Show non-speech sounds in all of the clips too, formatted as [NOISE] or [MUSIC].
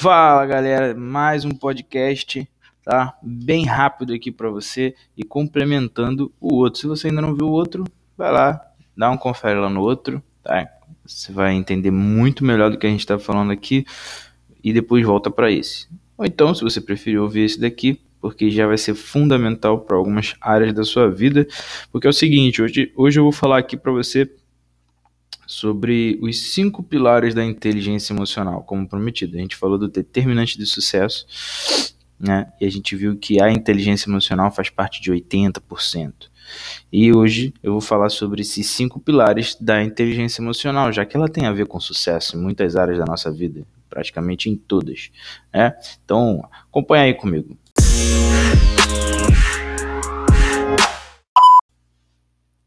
Fala galera, mais um podcast, tá? Bem rápido aqui para você e complementando o outro. Se você ainda não viu o outro, vai lá, dá um confere lá no outro, tá? Você vai entender muito melhor do que a gente está falando aqui e depois volta para esse. Ou então, se você preferir ouvir esse daqui, porque já vai ser fundamental para algumas áreas da sua vida, porque é o seguinte, hoje, hoje eu vou falar aqui para você sobre os cinco pilares da inteligência emocional, como prometido. A gente falou do determinante de sucesso, né? E a gente viu que a inteligência emocional faz parte de 80%. E hoje eu vou falar sobre esses cinco pilares da inteligência emocional, já que ela tem a ver com sucesso em muitas áreas da nossa vida, praticamente em todas. Né? Então, acompanha aí comigo.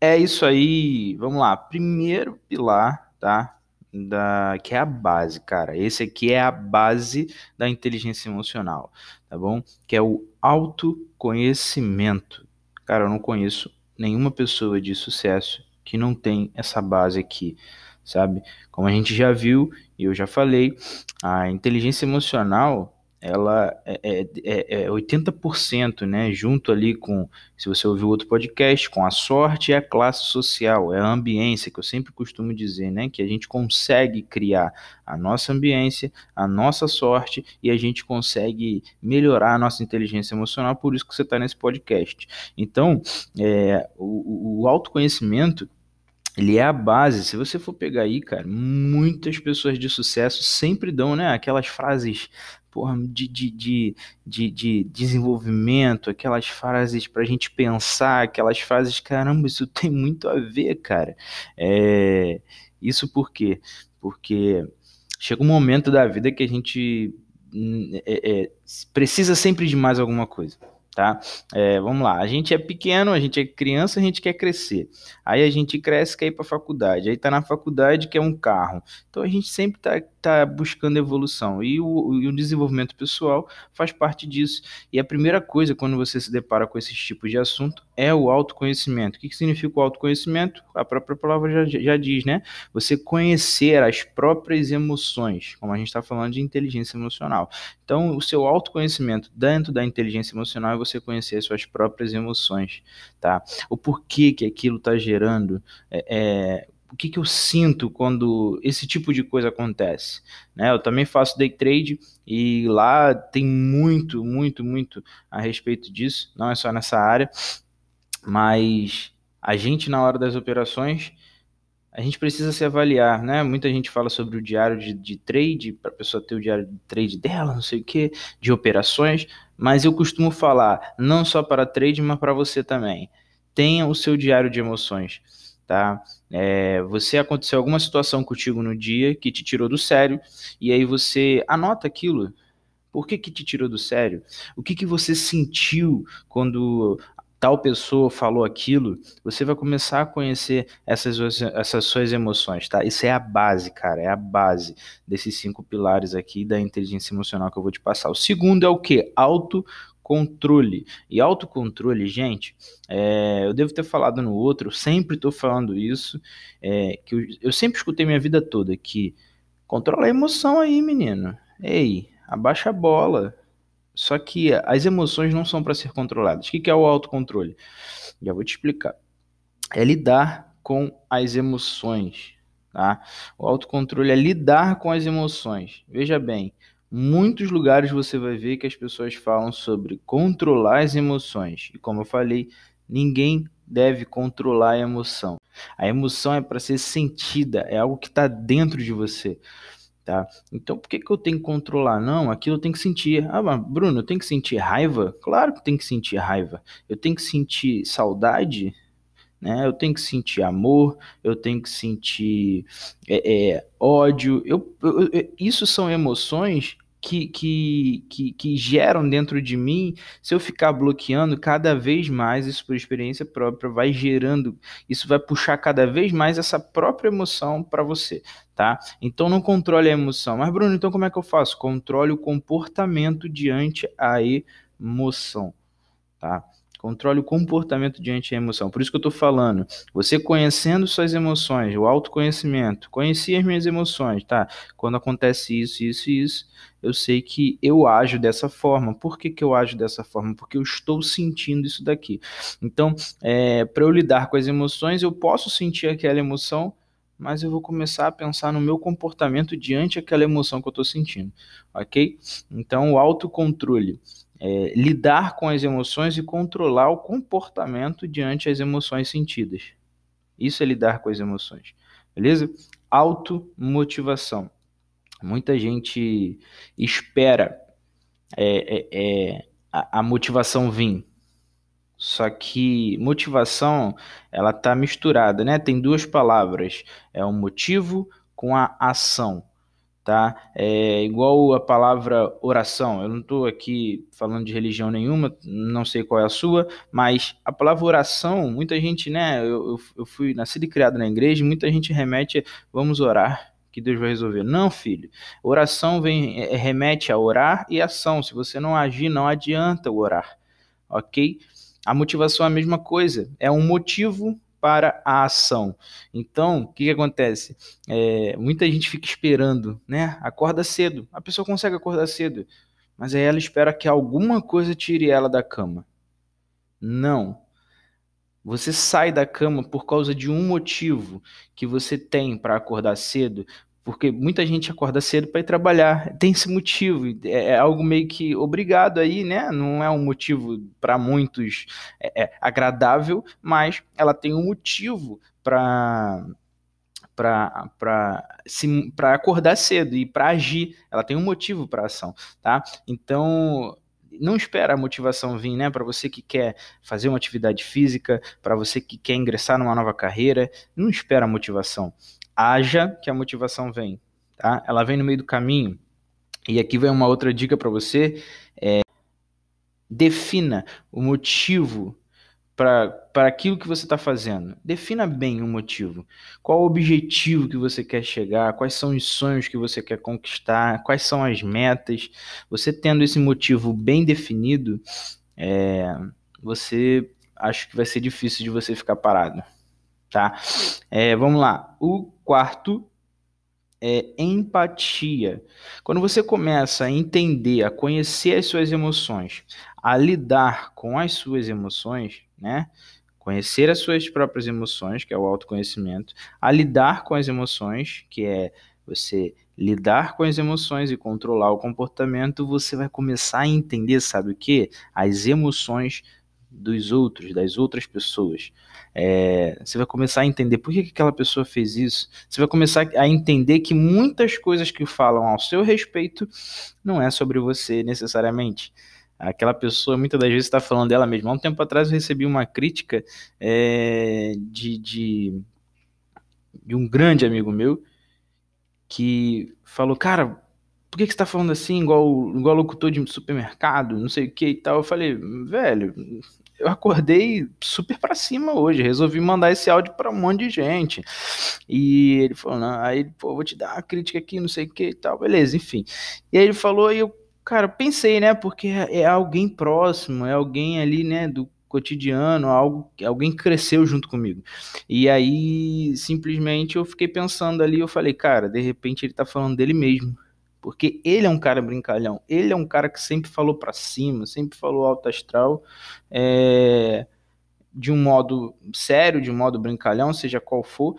É isso aí. Vamos lá. Primeiro pilar, tá? Da, que é a base, cara. Esse aqui é a base da inteligência emocional, tá bom? Que é o autoconhecimento. Cara, eu não conheço nenhuma pessoa de sucesso que não tem essa base aqui, sabe? Como a gente já viu e eu já falei, a inteligência emocional ela é, é, é 80%, né, junto ali com, se você ouviu outro podcast, com a sorte e a classe social, é a ambiência, que eu sempre costumo dizer, né, que a gente consegue criar a nossa ambiência, a nossa sorte, e a gente consegue melhorar a nossa inteligência emocional, por isso que você está nesse podcast. Então, é, o, o autoconhecimento, ele é a base. Se você for pegar aí, cara, muitas pessoas de sucesso sempre dão, né, aquelas frases porra, de, de, de, de, de desenvolvimento, aquelas frases para a gente pensar, aquelas frases, caramba, isso [LAUGHS] tem muito a ver, cara. É, isso por quê? Porque chega um momento da vida que a gente hum, é, é, precisa sempre de mais alguma coisa tá? É, vamos lá, a gente é pequeno, a gente é criança, a gente quer crescer. Aí a gente cresce, quer ir para faculdade. Aí tá na faculdade, quer um carro. Então a gente sempre tá, tá buscando evolução. E o, e o desenvolvimento pessoal faz parte disso. E a primeira coisa, quando você se depara com esses tipos de assunto, é o autoconhecimento. O que, que significa o autoconhecimento? A própria palavra já, já diz, né? Você conhecer as próprias emoções, como a gente está falando de inteligência emocional. Então, o seu autoconhecimento dentro da inteligência emocional é você conhecer as suas próprias emoções, tá? O porquê que aquilo está gerando, é, é, o que, que eu sinto quando esse tipo de coisa acontece. Né? Eu também faço day trade e lá tem muito, muito, muito a respeito disso, não é só nessa área, mas a gente na hora das operações a gente precisa se avaliar, né? Muita gente fala sobre o diário de, de trade, para a pessoa ter o diário de trade dela, não sei o que, de operações, mas eu costumo falar, não só para trade, mas para você também. Tenha o seu diário de emoções, tá? É, você aconteceu alguma situação contigo no dia que te tirou do sério, e aí você anota aquilo, por que, que te tirou do sério? O que, que você sentiu quando tal pessoa falou aquilo, você vai começar a conhecer essas, essas suas emoções, tá? Isso é a base, cara, é a base desses cinco pilares aqui da inteligência emocional que eu veu te passar. O segundo é o que? Autocontrole. E autocontrole, gente, é, eu devo ter falado no outro, sempre estou falando isso, é, que eu, eu sempre escutei minha vida toda que controla a emoção aí, menino. Ei, abaixa a bola, só que as emoções não são para ser controladas. O que é o autocontrole? Já vou te explicar. É lidar com as emoções. Tá? O autocontrole é lidar com as emoções. Veja bem, muitos lugares você vai ver que as pessoas falam sobre controlar as emoções. E como eu falei, ninguém deve controlar a emoção. A emoção é para ser sentida, é algo que está dentro de você. Tá? Então, por que, que eu tenho que controlar? Não, aquilo eu tenho que sentir. Ah, mas Bruno, eu tenho que sentir raiva? Claro que tem que sentir raiva. Eu tenho que sentir saudade? Né? Eu tenho que sentir amor, eu tenho que sentir é, é, ódio. Eu, eu, eu, isso são emoções que, que, que, que, geram dentro de mim, se eu ficar bloqueando cada vez mais, isso por experiência própria, vai gerando, isso vai puxar cada vez mais essa própria emoção para você, tá? Então não controle a emoção. Mas, Bruno, então como é que eu faço? Controle o comportamento diante a emoção, tá? Controle o comportamento diante da emoção. Por isso que eu estou falando. Você conhecendo suas emoções, o autoconhecimento. Conheci as minhas emoções, tá? Quando acontece isso, isso e isso, eu sei que eu ajo dessa forma. Por que, que eu ajo dessa forma? Porque eu estou sentindo isso daqui. Então, é, para eu lidar com as emoções, eu posso sentir aquela emoção, mas eu vou começar a pensar no meu comportamento diante daquela emoção que eu estou sentindo, ok? Então, o autocontrole é, lidar com as emoções e controlar o comportamento diante das emoções sentidas. Isso é lidar com as emoções, beleza? Automotivação. Muita gente espera é, é, é, a, a, motivação vir. Só que motivação, ela tá misturada, né? Tem duas palavras, é o motivo com a ação tá? É igual a palavra oração. Eu não estou aqui falando de religião nenhuma, não sei qual é a sua, mas a palavra oração, muita gente, né? Eu, eu fui nascido e criado na igreja, muita gente remete, vamos orar. Que Deus vai resolver. Não, filho. Oração vem é, remete a orar e ação. Se você não agir, não adianta orar. Ok? A motivação é a mesma coisa. É um motivo para a ação. Então, o que, que acontece? É, muita gente fica esperando, né? Acorda cedo. A pessoa consegue acordar cedo, mas aí ela espera que alguma coisa tire ela da cama. Não. Você sai da cama por causa de um motivo que você tem para acordar cedo, porque muita gente acorda cedo para ir trabalhar, tem esse motivo, é, é, algo meio que obrigado aí, né? Não é um motivo para muitos é, é, agradável, mas ela tem um motivo para para acordar cedo e para agir, ela tem um motivo para ação, tá? Então, não espera a motivação vir, né? Para você que quer fazer uma atividade física, para você que quer ingressar numa nova carreira, não espera a motivação haja que a motivação vem, tá? Ela vem no meio do caminho. E aqui vem uma outra dica para você: é, defina o motivo para aquilo que você está fazendo. Defina bem o motivo. Qual o objetivo que você quer chegar? Quais são os sonhos que você quer conquistar? Quais são as metas? Você tendo esse motivo bem definido, é, você acho que vai ser difícil de você ficar parado tá? É, vamos lá. O quarto é empatia. Quando você começa a entender, a conhecer as suas emoções, a lidar com as suas emoções, né? Conhecer as suas próprias emoções, que é o autoconhecimento, a lidar com as emoções, que é você lidar com as emoções e controlar o comportamento, você vai começar a entender, sabe o que? As emoções dos outros, das outras pessoas. É, você vai começar a entender por que, que aquela pessoa fez isso. Você vai começar a entender que muitas coisas que falam ao seu respeito não é sobre você necessariamente. Aquela pessoa muitas das vezes está falando dela mesma. Há um tempo atrás eu recebi uma crítica é, de, de, de um grande amigo meu que falou, cara, por que, que você está falando assim, igual, igual locutor de supermercado, não sei o que e tal? Eu falei, velho, eu acordei super para cima hoje, resolvi mandar esse áudio para um monte de gente. E ele falou, não, aí, pô, vou te dar uma crítica aqui, não sei o que e tal, beleza, enfim. E aí ele falou, e eu, cara, pensei, né, porque é alguém próximo, é alguém ali, né, do cotidiano, algo, alguém cresceu junto comigo. E aí, simplesmente, eu fiquei pensando ali, eu falei, cara, de repente ele tá falando dele mesmo porque ele é um cara brincalhão, ele é um cara que sempre falou para cima, sempre falou alto astral, é, de um modo sério, de um modo brincalhão, seja qual for.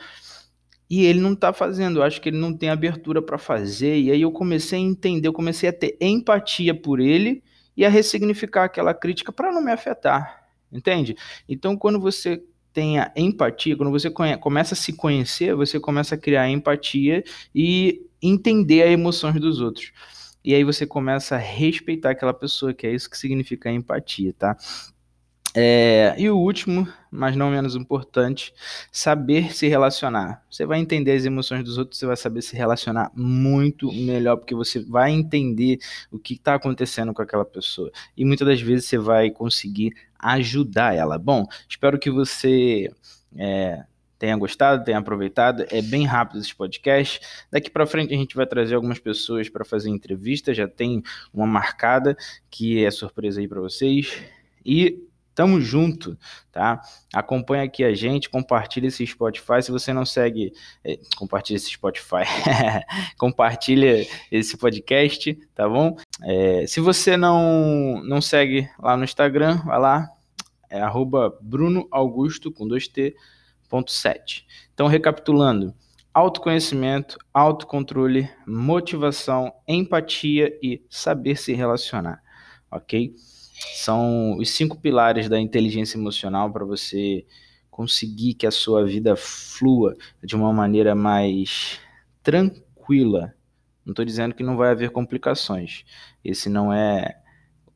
E ele não tá fazendo, eu acho que ele não tem abertura para fazer. E aí eu comecei a entender, eu comecei a ter empatia por ele e a ressignificar aquela crítica para não me afetar, entende? Então quando você tenha empatia, quando você começa a se conhecer, você começa a criar empatia e entender as emoções dos outros. E aí você começa a respeitar aquela pessoa, que é isso que significa empatia, tá? É, e o último, mas não menos importante, saber se relacionar. Você vai entender as emoções dos outros, você vai saber se relacionar muito melhor, porque você vai entender o que está acontecendo com aquela pessoa. E muitas das vezes você vai conseguir ajudar ela. Bom, espero que você é, tenha gostado, tenha aproveitado. É bem rápido esse podcast. Daqui para frente a gente vai trazer algumas pessoas para fazer entrevista. Já tem uma marcada que é surpresa aí para vocês. E Tamo junto, tá? Acompanha aqui a gente, compartilha esse Spotify. Se você não segue, é, compartilha esse Spotify, [LAUGHS] compartilha esse podcast, tá bom? É, se você não, não segue lá no Instagram, vai lá, é arroba Bruno Augusto com 2T, ponto 7. Então, recapitulando, autoconhecimento, autocontrole, motivação, empatia e saber se relacionar, ok? São os cinco pilares da inteligência emocional para você conseguir que a sua vida flua de uma maneira mais tranquila. Não estou dizendo que não vai haver complicações. Esse não é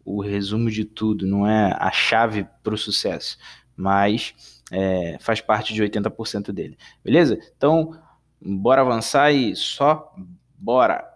o resumo de tudo, não é a chave para o sucesso, mas é, faz parte de 80% dele. Beleza? Então, bora avançar e só bora!